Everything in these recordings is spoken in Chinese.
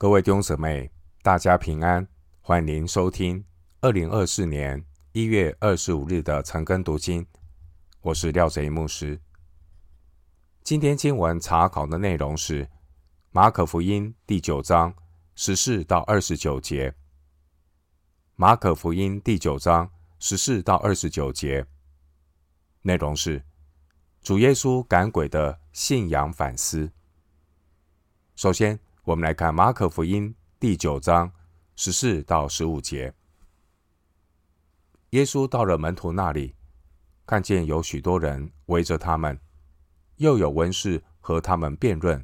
各位弟兄姊妹，大家平安，欢迎您收听二零二四年一月二十五日的晨更读经。我是廖贼牧师。今天经文查考的内容是马可福音第九章十四到二十九节。马可福音第九章十四到二十九节内容是主耶稣赶鬼的信仰反思。首先，我们来看马可福音第九章十四到十五节。耶稣到了门徒那里，看见有许多人围着他们，又有文士和他们辩论。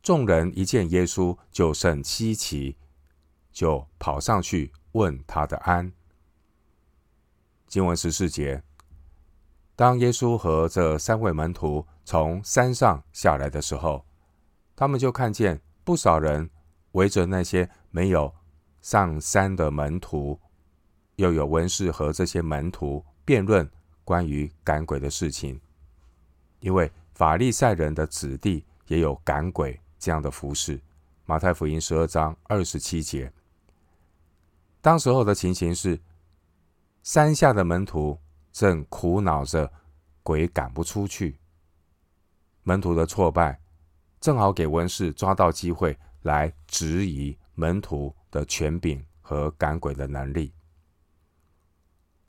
众人一见耶稣，就甚稀奇，就跑上去问他的安。经文十四节，当耶稣和这三位门徒从山上下来的时候，他们就看见。不少人围着那些没有上山的门徒，又有文士和这些门徒辩论关于赶鬼的事情。因为法利赛人的子弟也有赶鬼这样的服饰。马太福音十二章二十七节，当时候的情形是，山下的门徒正苦恼着鬼赶不出去，门徒的挫败。正好给文士抓到机会来质疑门徒的权柄和赶鬼的能力。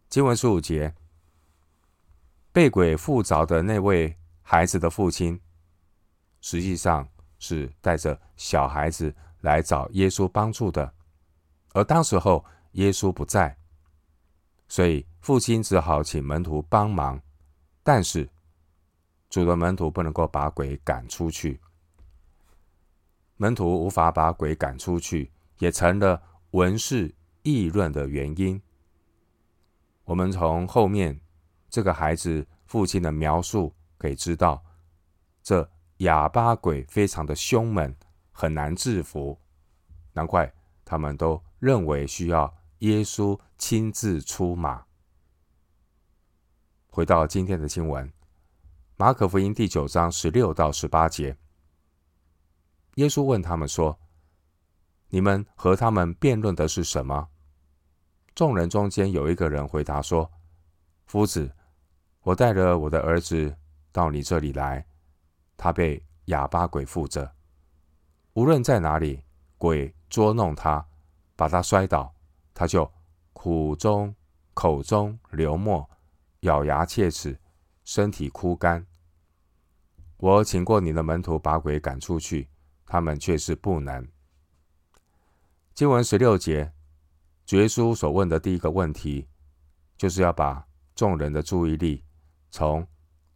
经文十五节，被鬼附着的那位孩子的父亲，实际上是带着小孩子来找耶稣帮助的，而当时候耶稣不在，所以父亲只好请门徒帮忙，但是主的门徒不能够把鬼赶出去。门徒无法把鬼赶出去，也成了文士议论的原因。我们从后面这个孩子父亲的描述可以知道，这哑巴鬼非常的凶猛，很难制服。难怪他们都认为需要耶稣亲自出马。回到今天的经文，马可福音第九章十六到十八节。耶稣问他们说：“你们和他们辩论的是什么？”众人中间有一个人回答说：“夫子，我带着我的儿子到你这里来，他被哑巴鬼附着，无论在哪里，鬼捉弄他，把他摔倒，他就苦中口中流沫，咬牙切齿，身体枯干。我请过你的门徒把鬼赶出去。”他们却是不能。经文十六节，主耶稣所问的第一个问题，就是要把众人的注意力从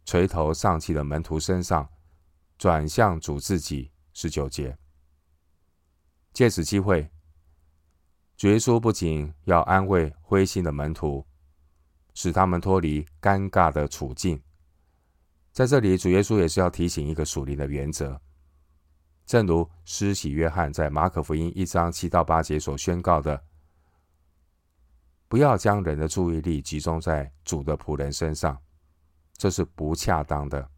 垂头丧气的门徒身上转向主自己。十九节，借此机会，主耶稣不仅要安慰灰心的门徒，使他们脱离尴尬的处境，在这里，主耶稣也是要提醒一个属灵的原则。正如施洗约翰在马可福音一章七到八节所宣告的：“不要将人的注意力集中在主的仆人身上，这是不恰当的。”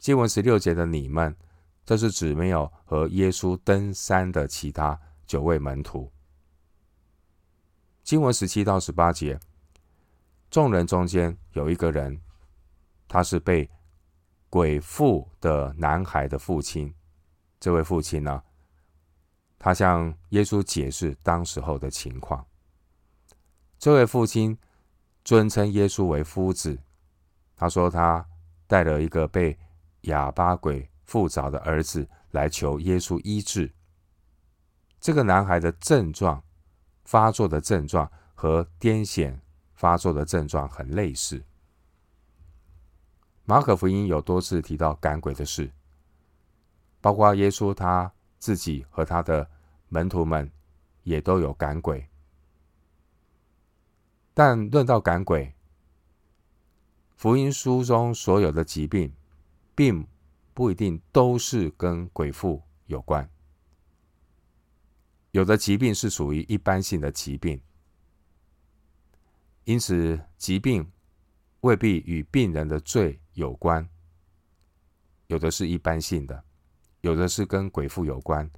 经文十六节的你们，这是指没有和耶稣登山的其他九位门徒。经文十七到十八节，众人中间有一个人，他是被。鬼附的男孩的父亲，这位父亲呢，他向耶稣解释当时候的情况。这位父亲尊称耶稣为夫子，他说他带了一个被哑巴鬼附着的儿子来求耶稣医治。这个男孩的症状发作的症状和癫痫发作的症状很类似。马可福音有多次提到赶鬼的事，包括耶稣他自己和他的门徒们也都有赶鬼。但论到赶鬼，福音书中所有的疾病，并不一定都是跟鬼附有关。有的疾病是属于一般性的疾病，因此疾病未必与病人的罪有关，有的是一般性的，有的是跟鬼附有关，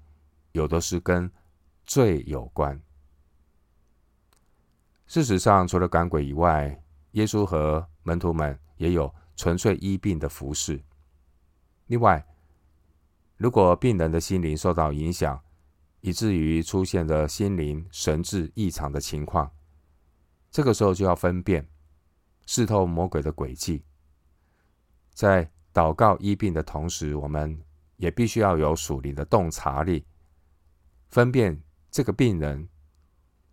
有的是跟罪有关。事实上，除了赶鬼以外，耶稣和门徒们也有纯粹医病的服饰。另外，如果病人的心灵受到影响，以至于出现了心灵神志异常的情况，这个时候就要分辨，试透魔鬼的诡计。在祷告医病的同时，我们也必须要有属灵的洞察力，分辨这个病人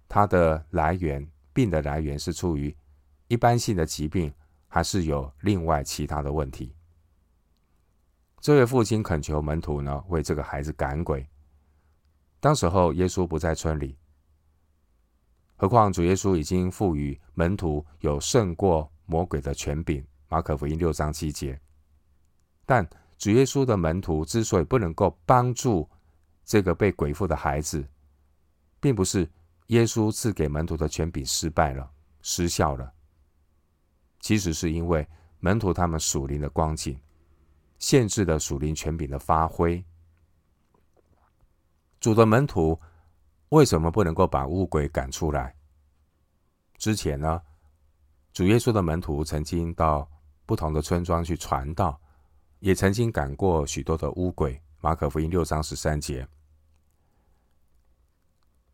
他的来源。病的来源是出于一般性的疾病，还是有另外其他的问题？这位父亲恳求门徒呢，为这个孩子赶鬼。当时候耶稣不在村里，何况主耶稣已经赋予门徒有胜过魔鬼的权柄。马可福音六章七节。但主耶稣的门徒之所以不能够帮助这个被鬼附的孩子，并不是。耶稣赐给门徒的权柄失败了，失效了。其实是因为门徒他们属灵的光景，限制了属灵权柄的发挥。主的门徒为什么不能够把乌鬼赶出来？之前呢，主耶稣的门徒曾经到不同的村庄去传道，也曾经赶过许多的乌鬼。马可福音六章十三节。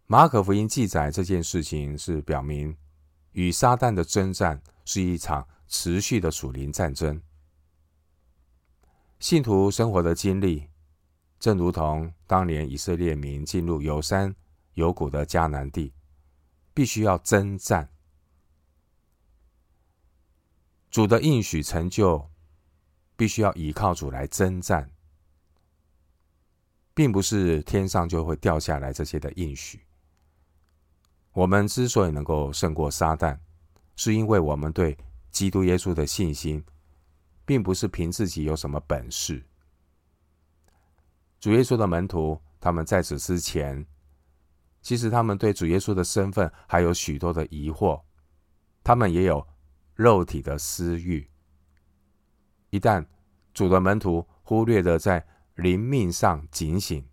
马可福音记载这件事情，是表明与撒旦的征战是一场持续的属灵战争。信徒生活的经历，正如同当年以色列民进入游山有谷的迦南地，必须要征战。主的应许成就，必须要依靠主来征战，并不是天上就会掉下来这些的应许。我们之所以能够胜过撒旦，是因为我们对基督耶稣的信心，并不是凭自己有什么本事。主耶稣的门徒，他们在此之前，其实他们对主耶稣的身份还有许多的疑惑，他们也有肉体的私欲。一旦主的门徒忽略了在灵命上警醒，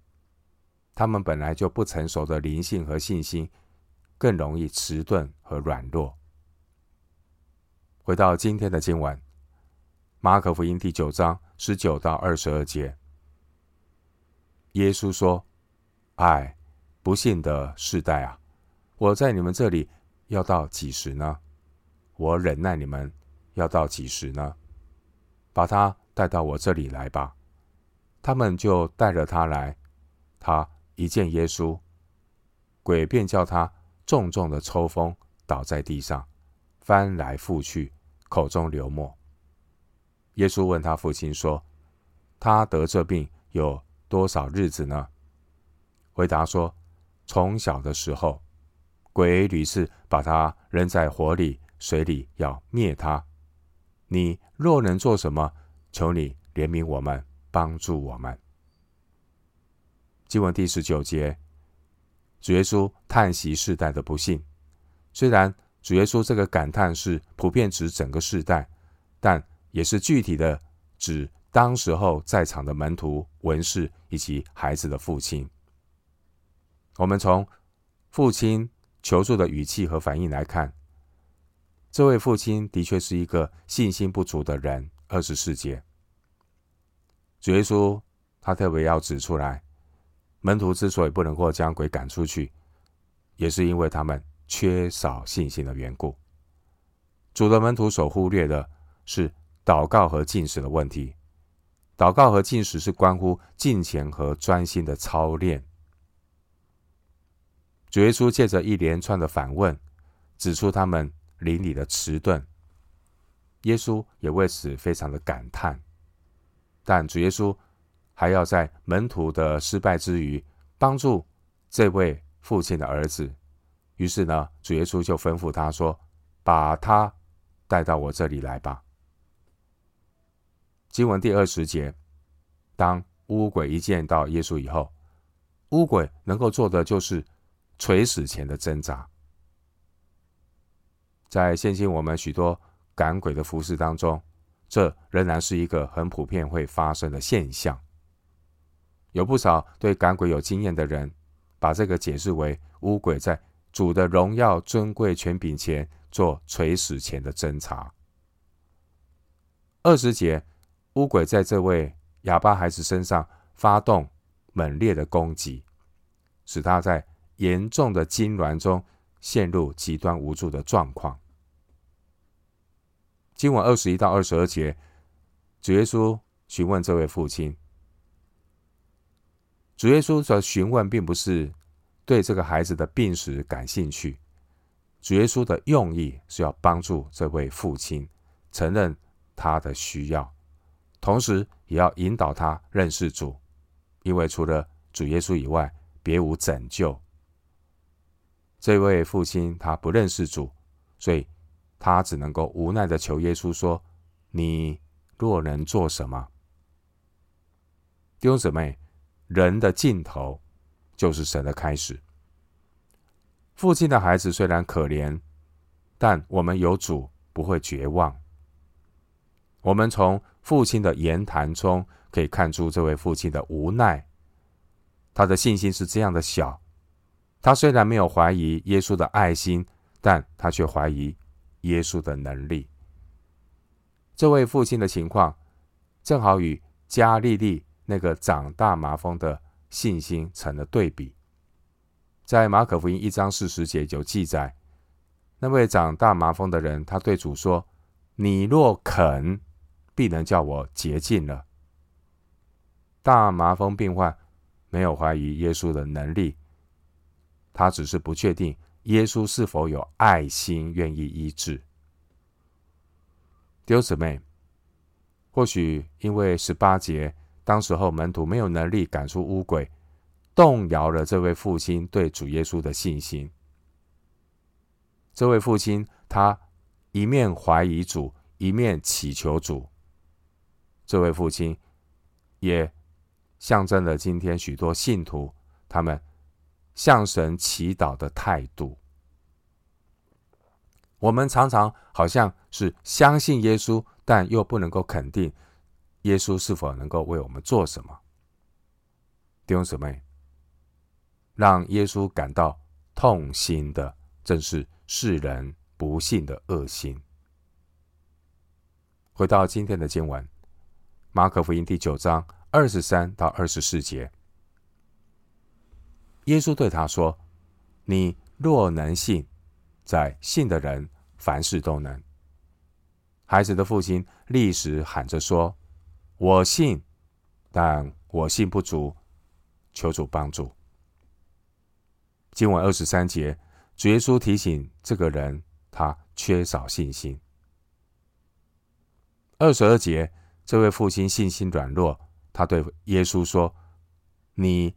他们本来就不成熟的灵性和信心，更容易迟钝和软弱。回到今天的经文，《马可福音》第九章十九到二十二节，耶稣说：“唉，不幸的世代啊，我在你们这里要到几时呢？我忍耐你们要到几时呢？把他带到我这里来吧。”他们就带着他来。他一见耶稣，鬼便叫他。重重的抽风，倒在地上，翻来覆去，口中流沫。耶稣问他父亲说：“他得这病有多少日子呢？”回答说：“从小的时候，鬼屡次把他扔在火里、水里，要灭他。你若能做什么，求你怜悯我们，帮助我们。”经文第十九节。主耶稣叹息世代的不幸，虽然主耶稣这个感叹是普遍指整个世代，但也是具体的指当时候在场的门徒、文士以及孩子的父亲。我们从父亲求助的语气和反应来看，这位父亲的确是一个信心不足的人。二十四节，主耶稣他特别要指出来。门徒之所以不能够将鬼赶出去，也是因为他们缺少信心的缘故。主的门徒所忽略的是祷告和进食的问题。祷告和进食是关乎敬虔和专心的操练。主耶稣借着一连串的反问，指出他们灵里的迟钝。耶稣也为此非常的感叹。但主耶稣。还要在门徒的失败之余，帮助这位父亲的儿子。于是呢，主耶稣就吩咐他说：“把他带到我这里来吧。”经文第二十节，当乌鬼一见到耶稣以后，乌鬼能够做的就是垂死前的挣扎。在现今我们许多赶鬼的服饰当中，这仍然是一个很普遍会发生的现象。有不少对赶鬼有经验的人，把这个解释为污鬼在主的荣耀、尊贵、权柄前做垂死前的侦查。二十节，污鬼在这位哑巴孩子身上发动猛烈的攻击，使他在严重的痉挛中陷入极端无助的状况。经文二十一到二十二节，主耶稣询问这位父亲。主耶稣的询问并不是对这个孩子的病史感兴趣，主耶稣的用意是要帮助这位父亲承认他的需要，同时也要引导他认识主，因为除了主耶稣以外，别无拯救。这位父亲他不认识主，所以他只能够无奈的求耶稣说：“你若能做什么？”弟兄姊妹。人的尽头，就是神的开始。父亲的孩子虽然可怜，但我们有主，不会绝望。我们从父亲的言谈中可以看出这位父亲的无奈。他的信心是这样的小，他虽然没有怀疑耶稣的爱心，但他却怀疑耶稣的能力。这位父亲的情况，正好与加利利。那个长大麻风的信心成了对比，在马可福音一章四十节有记载，那位长大麻风的人，他对主说：“你若肯，必能叫我洁净了。”大麻风病患没有怀疑耶稣的能力，他只是不确定耶稣是否有爱心，愿意医治。丢姊妹，或许因为十八节。当时候门徒没有能力赶出污鬼，动摇了这位父亲对主耶稣的信心。这位父亲他一面怀疑主，一面祈求主。这位父亲也象征了今天许多信徒他们向神祈祷的态度。我们常常好像是相信耶稣，但又不能够肯定。耶稣是否能够为我们做什么？弟兄姊妹，让耶稣感到痛心的，正是世人不信的恶心。回到今天的经文，马可福音第九章二十三到二十四节，耶稣对他说：“你若能信，在信的人凡事都能。”孩子的父亲立时喊着说。我信，但我信不足，求主帮助。经文二十三节，主耶稣提醒这个人，他缺少信心。二十二节，这位父亲信心软弱，他对耶稣说：“你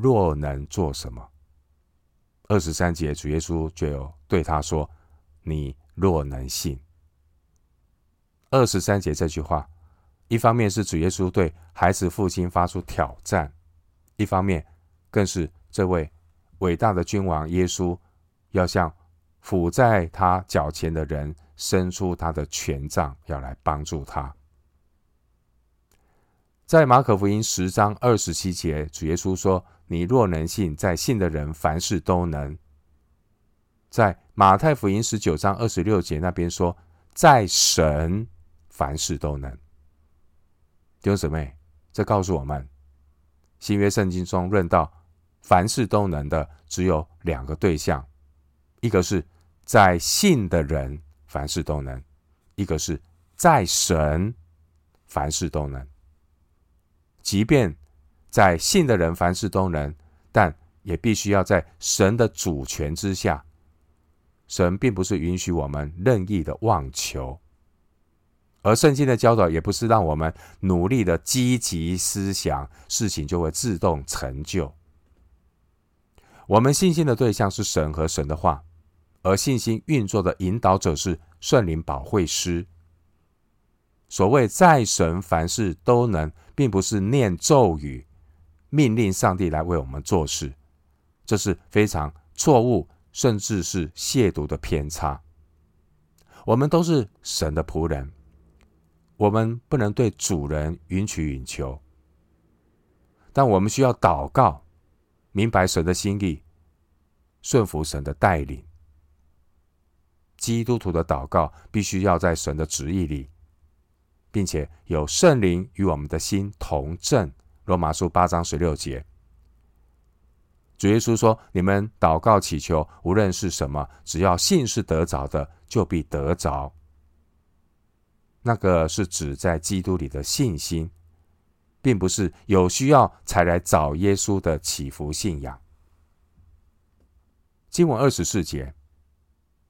若能做什么？”二十三节，主耶稣就有对他说：“你若能信。”二十三节这句话。一方面是主耶稣对孩子父亲发出挑战，一方面更是这位伟大的君王耶稣要向伏在他脚前的人伸出他的权杖，要来帮助他。在马可福音十章二十七节，主耶稣说：“你若能信，在信的人凡事都能。”在马太福音十九章二十六节那边说：“在神凡事都能。”弟兄姊妹，这告诉我们，新约圣经中论到凡事都能的，只有两个对象，一个是在信的人凡事都能，一个是在神凡事都能。即便在信的人凡事都能，但也必须要在神的主权之下。神并不是允许我们任意的妄求。而圣经的教导也不是让我们努力的积极思想，事情就会自动成就。我们信心的对象是神和神的话，而信心运作的引导者是圣灵保惠师。所谓在神凡事都能，并不是念咒语命令上帝来为我们做事，这是非常错误，甚至是亵渎的偏差。我们都是神的仆人。我们不能对主人允取允求，但我们需要祷告，明白神的心意，顺服神的带领。基督徒的祷告必须要在神的旨意里，并且有圣灵与我们的心同证。罗马书八章十六节，主耶稣说：“你们祷告祈求，无论是什么，只要信是得着的，就必得着。”那个是指在基督里的信心，并不是有需要才来找耶稣的祈福信仰。经文二十四节，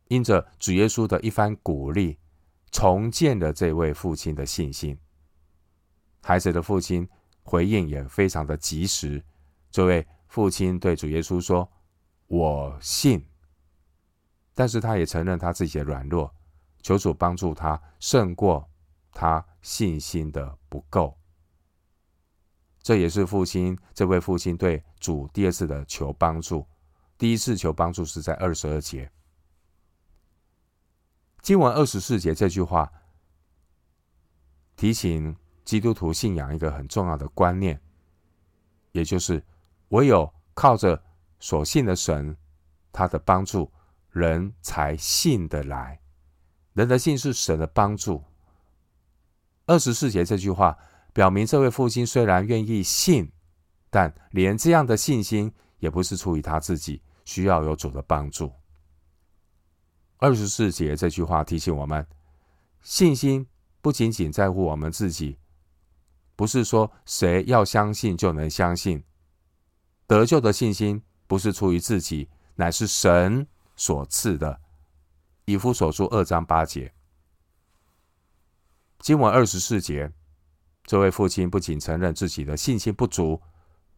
因着主耶稣的一番鼓励，重建了这位父亲的信心。孩子的父亲。回应也非常的及时。这位父亲对主耶稣说：“我信。”但是他也承认他自己的软弱，求主帮助他胜过他信心的不够。这也是父亲这位父亲对主第二次的求帮助。第一次求帮助是在二十二节。经文二十四节这句话提醒。基督徒信仰一个很重要的观念，也就是唯有靠着所信的神，他的帮助，人才信得来。人的信是神的帮助。二十四节这句话表明，这位父亲虽然愿意信，但连这样的信心也不是出于他自己，需要有主的帮助。二十四节这句话提醒我们，信心不仅仅在乎我们自己。不是说谁要相信就能相信，得救的信心不是出于自己，乃是神所赐的。以夫所书二章八节，经文二十四节，这位父亲不仅承认自己的信心不足，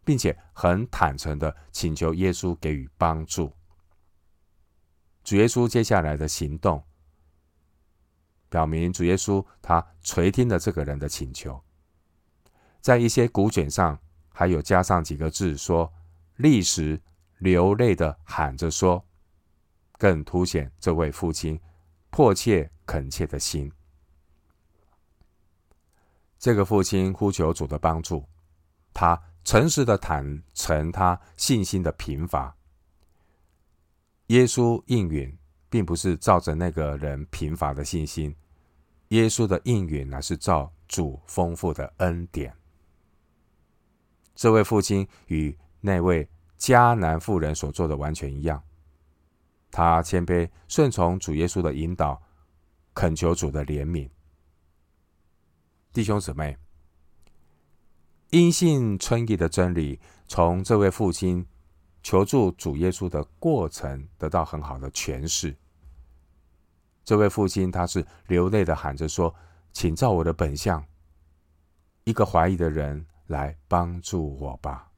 并且很坦诚的请求耶稣给予帮助。主耶稣接下来的行动，表明主耶稣他垂听了这个人的请求。在一些古卷上，还有加上几个字说“立时流泪的喊着说”，更凸显这位父亲迫切恳切的心。这个父亲呼求主的帮助，他诚实的坦诚他信心的贫乏。耶稣应允，并不是照着那个人贫乏的信心，耶稣的应允乃是照主丰富的恩典。这位父亲与那位迦南妇人所做的完全一样，他谦卑顺从主耶稣的引导，恳求主的怜悯。弟兄姊妹，因信称义的真理，从这位父亲求助主耶稣的过程得到很好的诠释。这位父亲他是流泪的喊着说：“请照我的本相。”一个怀疑的人。来帮助我吧。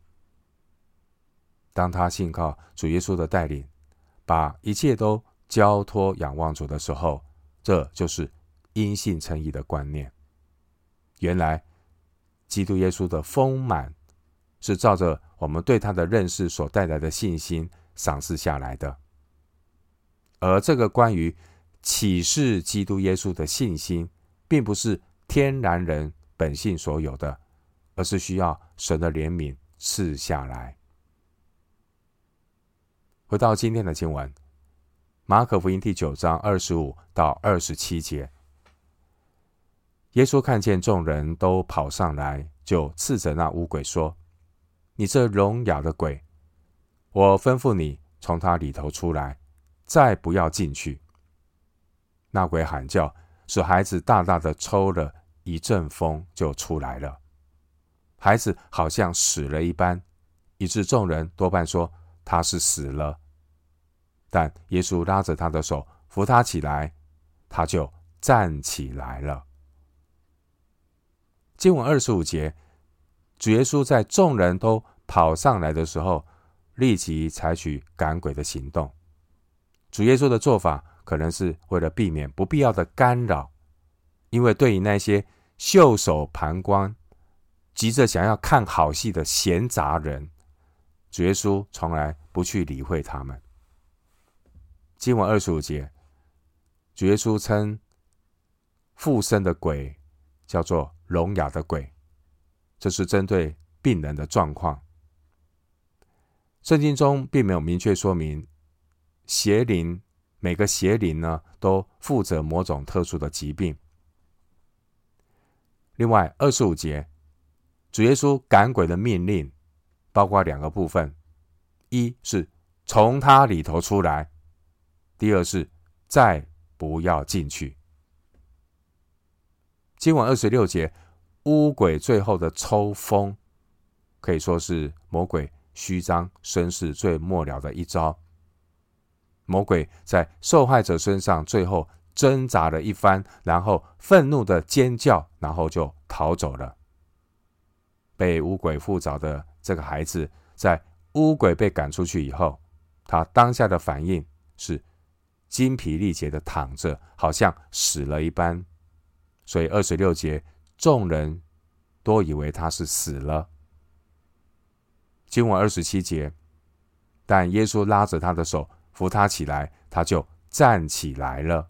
当他信靠主耶稣的带领，把一切都交托仰望主的时候，这就是因信称义的观念。原来，基督耶稣的丰满是照着我们对他的认识所带来的信心赏赐下来的。而这个关于启示基督耶稣的信心，并不是天然人本性所有的。而是需要神的怜悯赐下来。回到今天的经文，马可福音第九章二十五到二十七节，耶稣看见众人都跑上来，就斥责那污鬼说：“你这聋哑的鬼，我吩咐你从他里头出来，再不要进去。”那鬼喊叫，使孩子大大的抽了一阵风，就出来了。孩子好像死了一般，以致众人多半说他是死了。但耶稣拉着他的手扶他起来，他就站起来了。经文二十五节，主耶稣在众人都跑上来的时候，立即采取赶鬼的行动。主耶稣的做法可能是为了避免不必要的干扰，因为对于那些袖手旁观。急着想要看好戏的闲杂人，主耶稣从来不去理会他们。经文二十五节，主耶稣称附身的鬼叫做聋哑的鬼，这是针对病人的状况。圣经中并没有明确说明邪灵，每个邪灵呢都负责某种特殊的疾病。另外，二十五节，主耶稣赶鬼的命令包括两个部分：一是从他里头出来；第二是再不要进去。经文二十六节，污鬼最后的抽风，可以说是魔鬼虚张声势最末了的一招。魔鬼在受害者身上最后挣扎了一番，然后愤怒的尖叫，然后就逃走了。被乌鬼附着的这个孩子，在乌鬼被赶出去以后，他当下的反应是精疲力竭的躺着，好像死了一般。所以二十六节，众人都以为他是死了。经文二十七节，但耶稣拉着他的手，扶他起来，他就站起来了。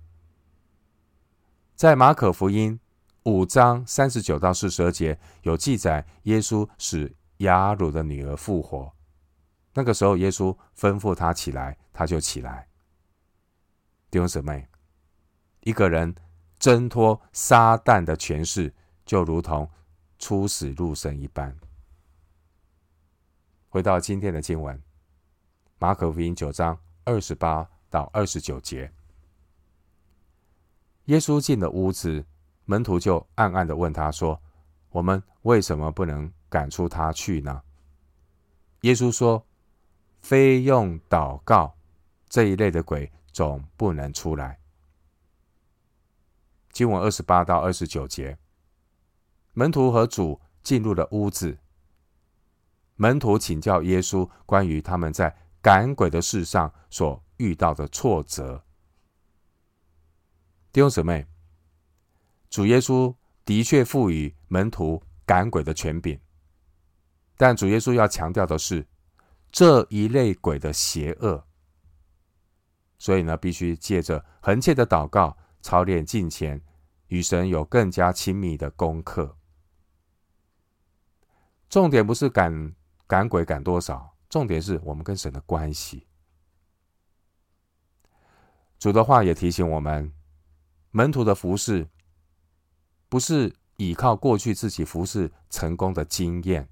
在马可福音五章三十九到四十二节有记载，耶稣使雅鲁的女儿复活。那个时候，耶稣吩咐他起来，他就起来。弟兄姊妹，一个人。挣脱撒旦的权势，就如同出死入生一般。回到今天的经文，马可福音九章二十八到二十九节，耶稣进了屋子，门徒就暗暗的问他说：“我们为什么不能赶出他去呢？”耶稣说：“非用祷告，这一类的鬼总不能出来。”经文二十八到二十九节，门徒和主进入了屋子。门徒请教耶稣关于他们在赶鬼的事上所遇到的挫折。弟兄姊妹，主耶稣的确赋予门徒赶鬼的权柄，但主耶稣要强调的是这一类鬼的邪恶，所以呢，必须借着恒切的祷告。操练敬虔，与神有更加亲密的功课。重点不是赶赶鬼赶多少，重点是我们跟神的关系。主的话也提醒我们，门徒的服侍不是依靠过去自己服侍成功的经验。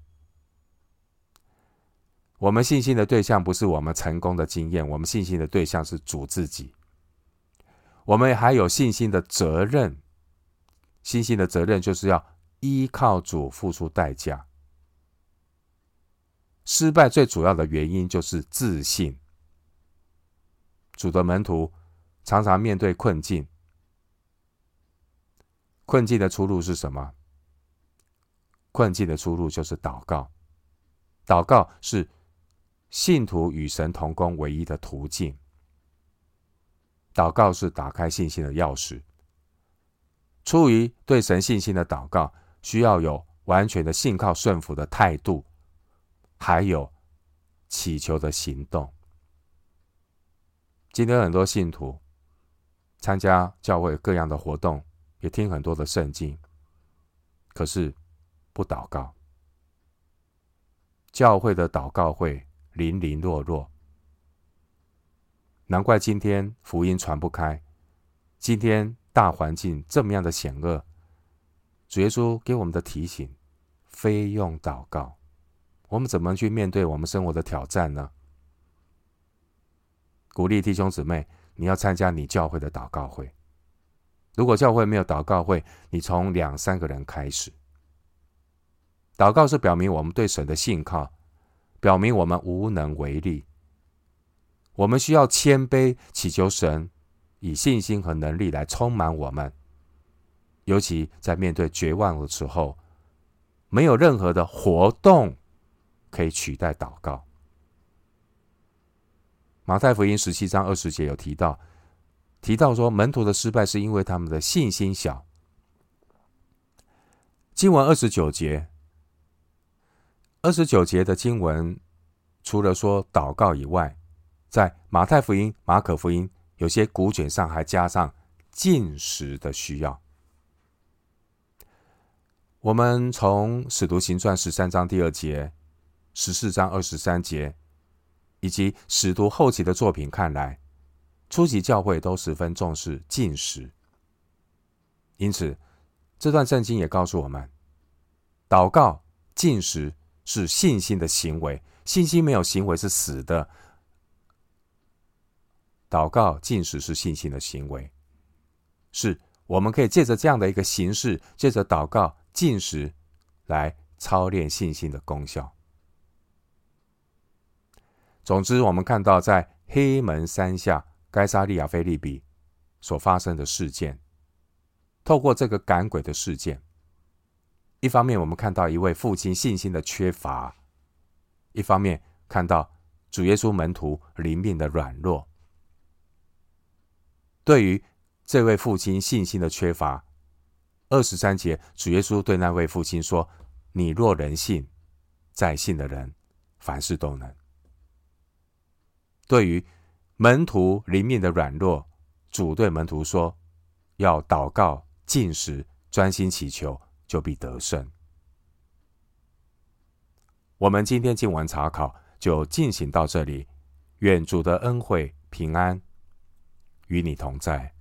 我们信心的对象不是我们成功的经验，我们信心的对象是主自己。我们还有信心的责任，信心的责任就是要依靠主付出代价。失败最主要的原因就是自信。主的门徒常常面对困境，困境的出路是什么？困境的出路就是祷告。祷告是信徒与神同工唯一的途径。祷告是打开信心的钥匙。出于对神信心的祷告，需要有完全的信靠顺服的态度，还有祈求的行动。今天很多信徒参加教会各样的活动，也听很多的圣经，可是不祷告。教会的祷告会零零落落。难怪今天福音传不开，今天大环境这么样的险恶，主耶稣给我们的提醒，非用祷告，我们怎么去面对我们生活的挑战呢？鼓励弟兄姊妹，你要参加你教会的祷告会。如果教会没有祷告会，你从两三个人开始。祷告是表明我们对神的信靠，表明我们无能为力。我们需要谦卑，祈求神以信心和能力来充满我们。尤其在面对绝望的时候，没有任何的活动可以取代祷告。马太福音十七章二十节有提到，提到说门徒的失败是因为他们的信心小。经文二十九节，二十九节的经文除了说祷告以外，在马太福音、马可福音，有些古卷上还加上进食的需要。我们从使徒行传十三章第二节、十四章二十三节，以及使徒后期的作品看来，初级教会都十分重视禁食。因此，这段圣经也告诉我们，祷告、禁食是信心的行为。信心没有行为是死的。祷告、进食是信心的行为，是我们可以借着这样的一个形式，借着祷告、进食来操练信心的功效。总之，我们看到在黑门山下该撒利亚菲利比所发生的事件，透过这个赶鬼的事件，一方面我们看到一位父亲信心的缺乏，一方面看到主耶稣门徒灵命的软弱。对于这位父亲信心的缺乏，二十三节，主耶稣对那位父亲说：“你若能信，在信的人凡事都能。”对于门徒灵命的软弱，主对门徒说：“要祷告、进食、专心祈求，就必得胜。”我们今天经文查考就进行到这里，愿主的恩惠平安与你同在。